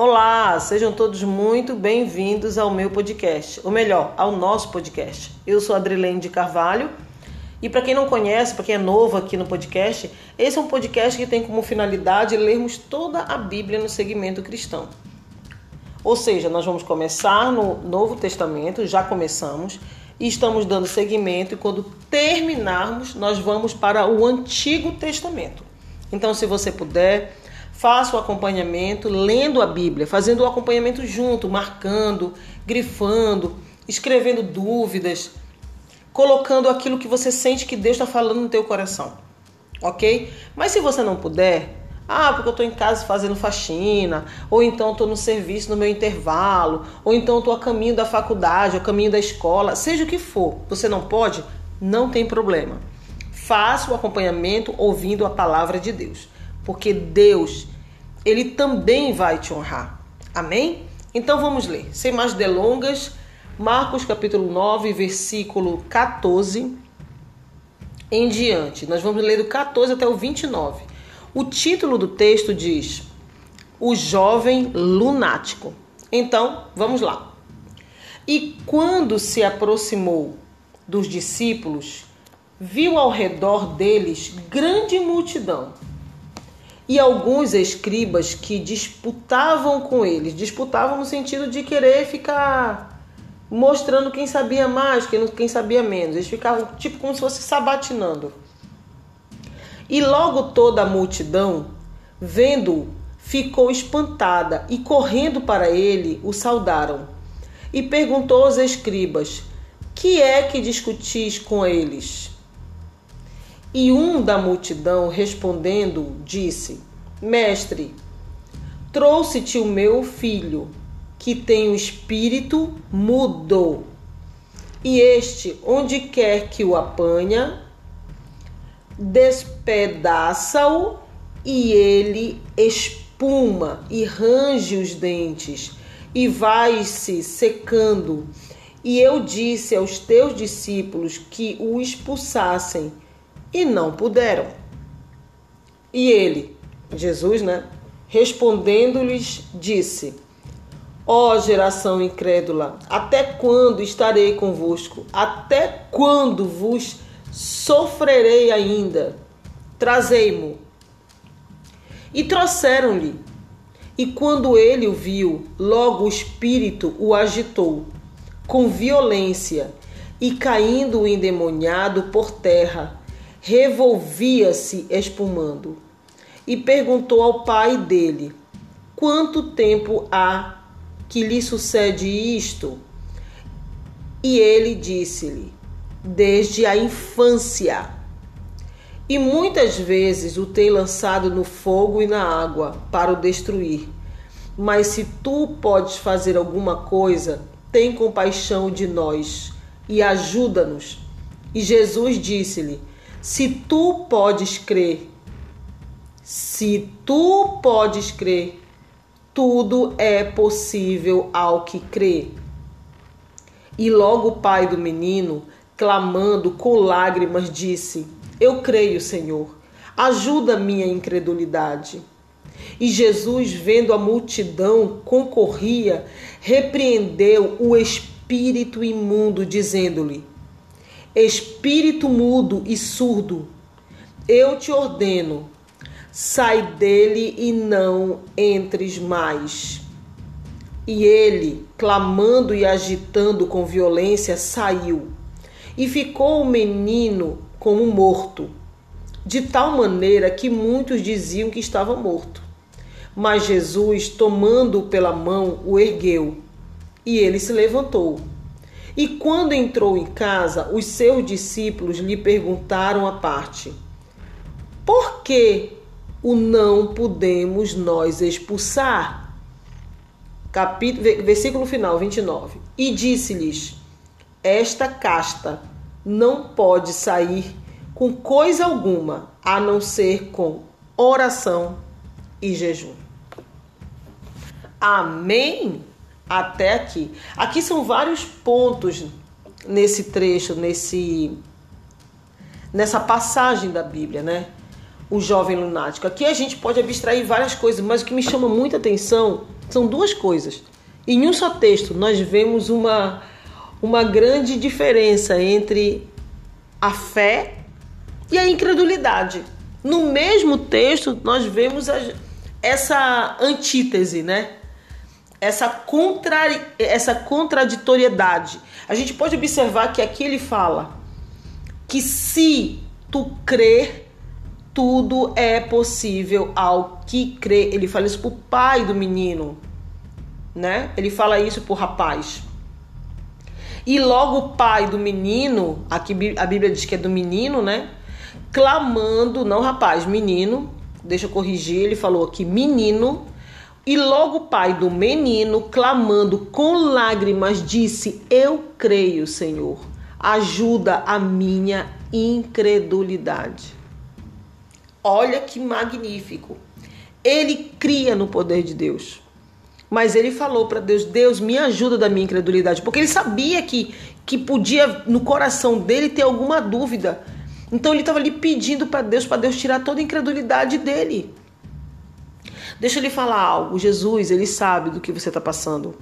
Olá, sejam todos muito bem-vindos ao meu podcast, ou melhor, ao nosso podcast. Eu sou Adrilene de Carvalho e para quem não conhece, para quem é novo aqui no podcast, esse é um podcast que tem como finalidade lermos toda a Bíblia no segmento cristão. Ou seja, nós vamos começar no Novo Testamento, já começamos, e estamos dando seguimento, e quando terminarmos, nós vamos para o Antigo Testamento. Então, se você puder, faça o acompanhamento lendo a Bíblia, fazendo o acompanhamento junto, marcando, grifando, escrevendo dúvidas, colocando aquilo que você sente que Deus está falando no teu coração, ok? Mas se você não puder, ah, porque eu estou em casa fazendo faxina, ou então estou no serviço no meu intervalo, ou então estou a caminho da faculdade, a caminho da escola, seja o que for, você não pode, não tem problema. Faça o acompanhamento ouvindo a palavra de Deus porque Deus, ele também vai te honrar. Amém? Então vamos ler. Sem mais delongas, Marcos capítulo 9, versículo 14 em diante. Nós vamos ler do 14 até o 29. O título do texto diz: O jovem lunático. Então, vamos lá. E quando se aproximou dos discípulos, viu ao redor deles grande multidão e alguns escribas que disputavam com eles, disputavam no sentido de querer ficar mostrando quem sabia mais, quem sabia menos. Eles ficavam tipo como se fosse sabatinando. E logo toda a multidão, vendo, ficou espantada e correndo para ele, o saudaram. E perguntou aos escribas: Que é que discutis com eles? E um da multidão, respondendo, disse: Mestre, trouxe-te o meu filho, que tem o espírito mudo. E este, onde quer que o apanha, despedaça-o e ele espuma e range os dentes e vai se secando. E eu disse aos teus discípulos que o expulsassem e não puderam. E ele, Jesus, né, respondendo-lhes, disse: Ó oh, geração incrédula, até quando estarei convosco? Até quando vos sofrerei ainda? Trazei-mo. E trouxeram-lhe. E quando ele o viu, logo o espírito o agitou com violência, e caindo o endemoniado por terra, revolvia-se espumando, e perguntou ao pai dele: Quanto tempo há que lhe sucede isto? E ele disse-lhe: Desde a infância. E muitas vezes o tem lançado no fogo e na água para o destruir. Mas se tu podes fazer alguma coisa, tem compaixão de nós e ajuda-nos. E Jesus disse-lhe: se tu podes crer, se tu podes crer, tudo é possível ao que crê. E logo o pai do menino, clamando com lágrimas, disse: Eu creio, Senhor, ajuda minha incredulidade. E Jesus, vendo a multidão concorria, repreendeu o espírito imundo, dizendo-lhe: espírito mudo e surdo, eu te ordeno, sai dele e não entres mais. E ele, clamando e agitando com violência, saiu. E ficou o menino como morto, de tal maneira que muitos diziam que estava morto. Mas Jesus, tomando-o pela mão, o ergueu, e ele se levantou. E quando entrou em casa, os seus discípulos lhe perguntaram à parte: Por que o não podemos nós expulsar? Capítulo, versículo final 29. E disse-lhes: Esta casta não pode sair com coisa alguma a não ser com oração e jejum. Amém? Até aqui. Aqui são vários pontos nesse trecho, nesse nessa passagem da Bíblia, né? o jovem lunático. Aqui a gente pode abstrair várias coisas, mas o que me chama muita atenção são duas coisas. Em um só texto, nós vemos uma, uma grande diferença entre a fé e a incredulidade. No mesmo texto, nós vemos a, essa antítese, né? Essa, contra, essa contraditoriedade. A gente pode observar que aqui ele fala que se tu crer, tudo é possível ao que crê. Ele fala isso pro pai do menino, né? Ele fala isso pro rapaz. E logo o pai do menino, aqui a Bíblia diz que é do menino, né? Clamando, não rapaz, menino, deixa eu corrigir, ele falou aqui menino. E logo o pai do menino, clamando com lágrimas, disse: Eu creio, Senhor, ajuda a minha incredulidade. Olha que magnífico. Ele cria no poder de Deus. Mas ele falou para Deus: Deus, me ajuda da minha incredulidade. Porque ele sabia que, que podia, no coração dele, ter alguma dúvida. Então ele estava ali pedindo para Deus, para Deus tirar toda a incredulidade dele. Deixa ele falar algo. Jesus, ele sabe do que você está passando.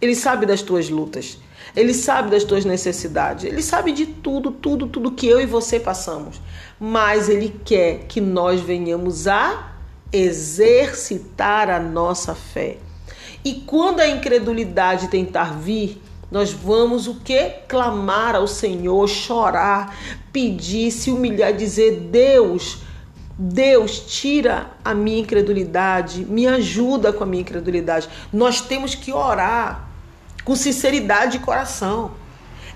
Ele sabe das tuas lutas. Ele sabe das tuas necessidades. Ele sabe de tudo, tudo, tudo que eu e você passamos. Mas ele quer que nós venhamos a exercitar a nossa fé. E quando a incredulidade tentar vir, nós vamos o que? Clamar ao Senhor, chorar, pedir, se humilhar, dizer: Deus, Deus, tira a minha incredulidade, me ajuda com a minha incredulidade. Nós temos que orar com sinceridade de coração.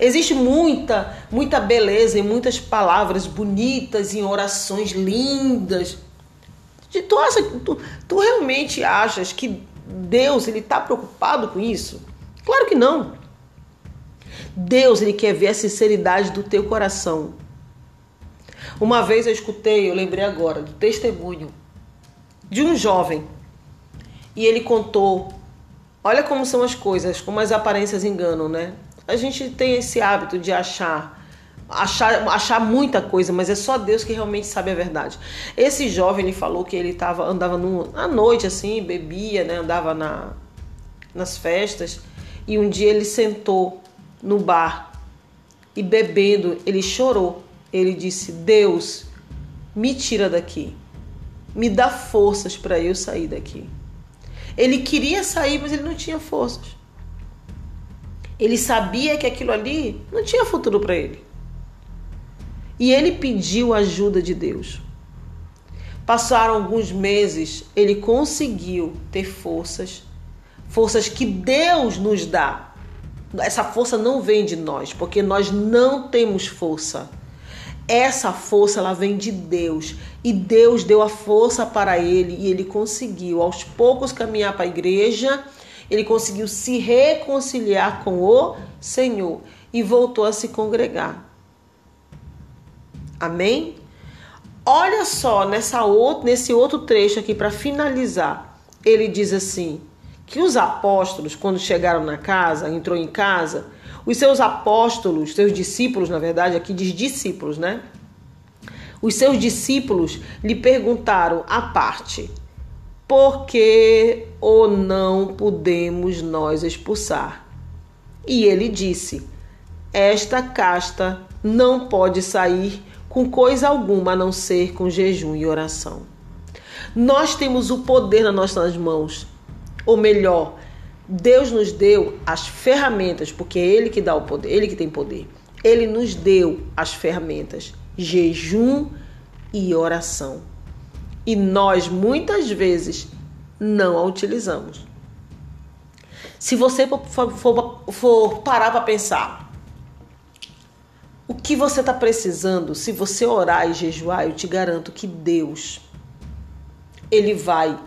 Existe muita, muita beleza em muitas palavras bonitas, em orações lindas. Tu, acha, tu, tu realmente achas que Deus ele está preocupado com isso? Claro que não. Deus ele quer ver a sinceridade do teu coração. Uma vez eu escutei, eu lembrei agora, do testemunho de um jovem. E ele contou. Olha como são as coisas, como as aparências enganam, né? A gente tem esse hábito de achar achar, achar muita coisa, mas é só Deus que realmente sabe a verdade. Esse jovem ele falou que ele tava, andava à noite assim, bebia, né, andava na, nas festas e um dia ele sentou no bar e bebendo, ele chorou. Ele disse: "Deus, me tira daqui. Me dá forças para eu sair daqui." Ele queria sair, mas ele não tinha forças. Ele sabia que aquilo ali não tinha futuro para ele. E ele pediu ajuda de Deus. Passaram alguns meses, ele conseguiu ter forças, forças que Deus nos dá. Essa força não vem de nós, porque nós não temos força. Essa força ela vem de Deus e Deus deu a força para ele e ele conseguiu aos poucos caminhar para a igreja. Ele conseguiu se reconciliar com o Senhor e voltou a se congregar. Amém? Olha só nessa outro, nesse outro trecho aqui para finalizar. Ele diz assim: que os apóstolos, quando chegaram na casa, entrou em casa, os seus apóstolos, seus discípulos, na verdade, aqui diz discípulos, né? Os seus discípulos lhe perguntaram à parte: por que ou não podemos nós expulsar? E ele disse: esta casta não pode sair com coisa alguma a não ser com jejum e oração. Nós temos o poder nas nossas mãos, ou melhor, Deus nos deu as ferramentas, porque é Ele que dá o poder, Ele que tem poder. Ele nos deu as ferramentas, jejum e oração. E nós muitas vezes não a utilizamos. Se você for, for, for parar para pensar, o que você está precisando, se você orar e jejuar, eu te garanto que Deus, Ele vai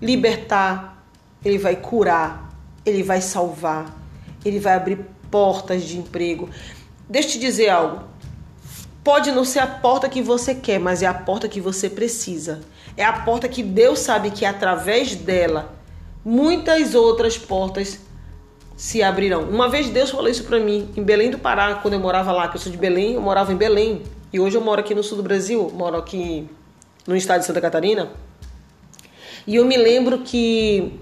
libertar, Ele vai curar, Ele vai salvar, Ele vai abrir portas de emprego. Deixa eu te dizer algo. Pode não ser a porta que você quer, mas é a porta que você precisa. É a porta que Deus sabe que através dela muitas outras portas se abrirão. Uma vez Deus falou isso para mim em Belém do Pará, quando eu morava lá, que eu sou de Belém, eu morava em Belém. E hoje eu moro aqui no sul do Brasil, moro aqui no estado de Santa Catarina. E eu me lembro que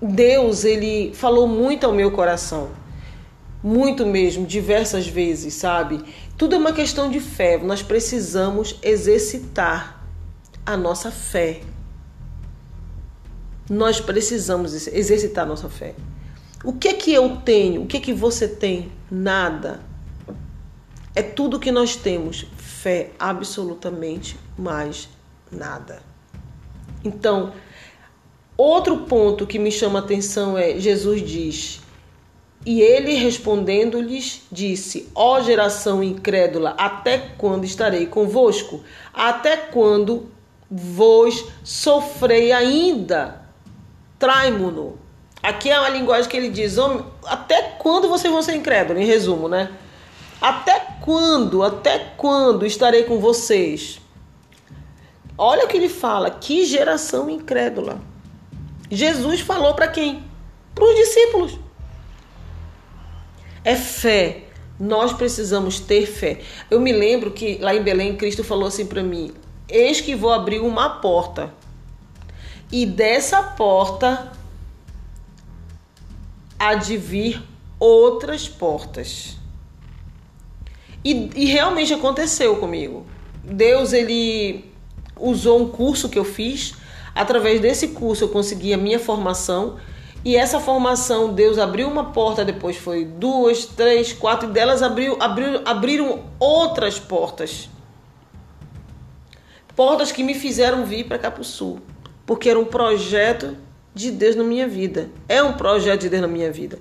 Deus, ele falou muito ao meu coração. Muito mesmo, diversas vezes, sabe? Tudo é uma questão de fé. Nós precisamos exercitar a nossa fé. Nós precisamos exercitar a nossa fé. O que é que eu tenho? O que é que você tem? Nada. É tudo que nós temos. Fé, absolutamente mais nada. Então, outro ponto que me chama a atenção é: Jesus diz, e ele respondendo-lhes disse: Ó geração incrédula, até quando estarei convosco? Até quando vos sofrei ainda? Traimo-no. Aqui é uma linguagem que ele diz: até quando vocês vão ser incrédulos? Em resumo, né? Até quando, até quando estarei com vocês? Olha o que ele fala: que geração incrédula. Jesus falou para quem? Para os discípulos. É fé. Nós precisamos ter fé. Eu me lembro que lá em Belém, Cristo falou assim para mim: Eis que vou abrir uma porta. E dessa porta há de vir outras portas. E, e realmente aconteceu comigo. Deus, ele usou um curso que eu fiz. Através desse curso eu consegui a minha formação. E essa formação, Deus abriu uma porta, depois foi duas, três, quatro, e delas abriu, abriu, abriram outras portas. Portas que me fizeram vir para cá para o sul. Porque era um projeto de Deus na minha vida. É um projeto de Deus na minha vida.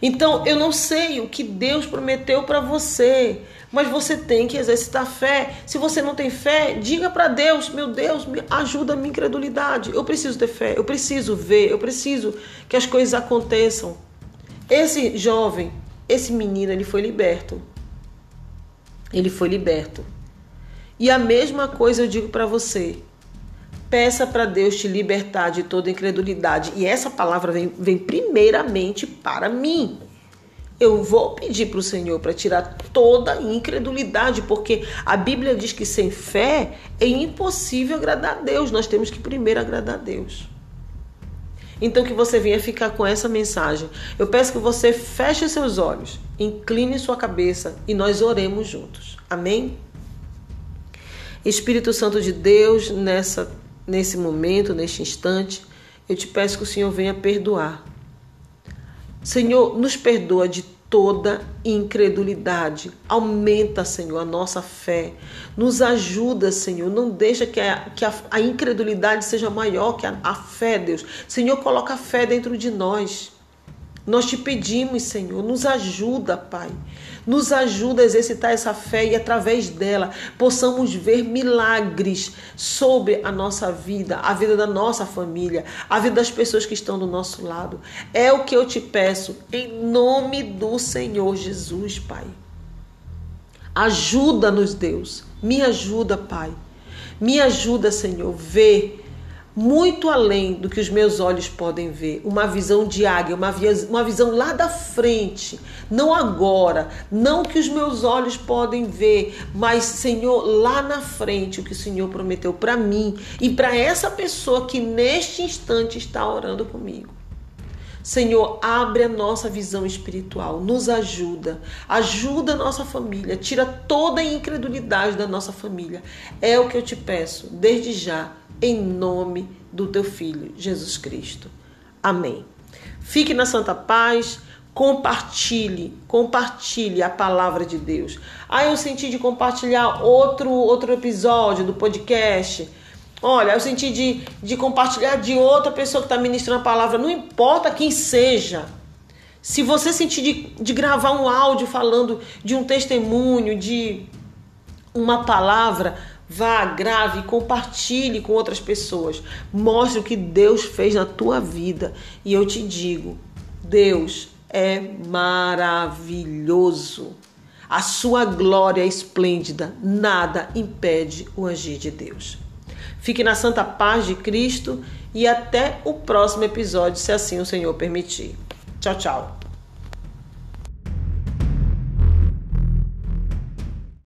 Então, eu não sei o que Deus prometeu para você, mas você tem que exercitar fé. Se você não tem fé, diga para Deus: Meu Deus, me ajuda a minha incredulidade. Eu preciso ter fé, eu preciso ver, eu preciso que as coisas aconteçam. Esse jovem, esse menino, ele foi liberto. Ele foi liberto. E a mesma coisa eu digo para você. Peça para Deus te libertar de toda incredulidade. E essa palavra vem, vem primeiramente para mim. Eu vou pedir para o Senhor para tirar toda incredulidade, porque a Bíblia diz que sem fé é impossível agradar a Deus. Nós temos que primeiro agradar a Deus. Então que você venha ficar com essa mensagem. Eu peço que você feche seus olhos, incline sua cabeça e nós oremos juntos. Amém? Espírito Santo de Deus, nessa nesse momento, neste instante, eu te peço que o Senhor venha perdoar. Senhor, nos perdoa de toda incredulidade. Aumenta, Senhor, a nossa fé. Nos ajuda, Senhor. Não deixa que a, que a, a incredulidade seja maior que a, a fé, Deus. Senhor, coloca a fé dentro de nós. Nós te pedimos, Senhor, nos ajuda, Pai. Nos ajuda a exercitar essa fé e através dela possamos ver milagres sobre a nossa vida, a vida da nossa família, a vida das pessoas que estão do nosso lado. É o que eu te peço em nome do Senhor Jesus, Pai. Ajuda-nos, Deus. Me ajuda, Pai. Me ajuda, Senhor, ver muito além do que os meus olhos podem ver. Uma visão de águia, uma, uma visão lá da frente, não agora, não que os meus olhos podem ver, mas, Senhor, lá na frente, o que o Senhor prometeu para mim e para essa pessoa que neste instante está orando comigo. Senhor, abre a nossa visão espiritual, nos ajuda, ajuda a nossa família, tira toda a incredulidade da nossa família. É o que eu te peço, desde já em nome do teu filho Jesus Cristo. Amém. Fique na santa paz, compartilhe, compartilhe a palavra de Deus. Ah, eu senti de compartilhar outro outro episódio do podcast. Olha, eu senti de, de compartilhar de outra pessoa que está ministrando a palavra, não importa quem seja. Se você sentir de, de gravar um áudio falando de um testemunho, de uma palavra, Vá, grave, compartilhe com outras pessoas. Mostre o que Deus fez na tua vida. E eu te digo, Deus é maravilhoso. A sua glória é esplêndida. Nada impede o agir de Deus. Fique na santa paz de Cristo e até o próximo episódio, se assim o Senhor permitir. Tchau, tchau.